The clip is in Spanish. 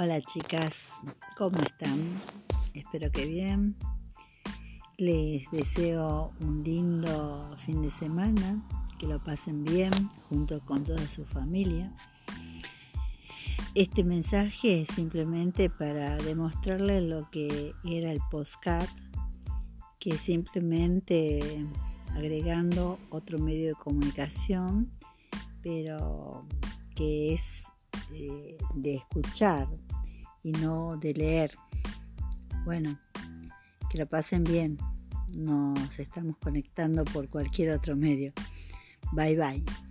Hola chicas, ¿cómo están? Espero que bien. Les deseo un lindo fin de semana, que lo pasen bien junto con toda su familia. Este mensaje es simplemente para demostrarles lo que era el postcat, que simplemente agregando otro medio de comunicación, pero que es eh, de escuchar y no de leer. Bueno, que lo pasen bien. Nos estamos conectando por cualquier otro medio. Bye bye.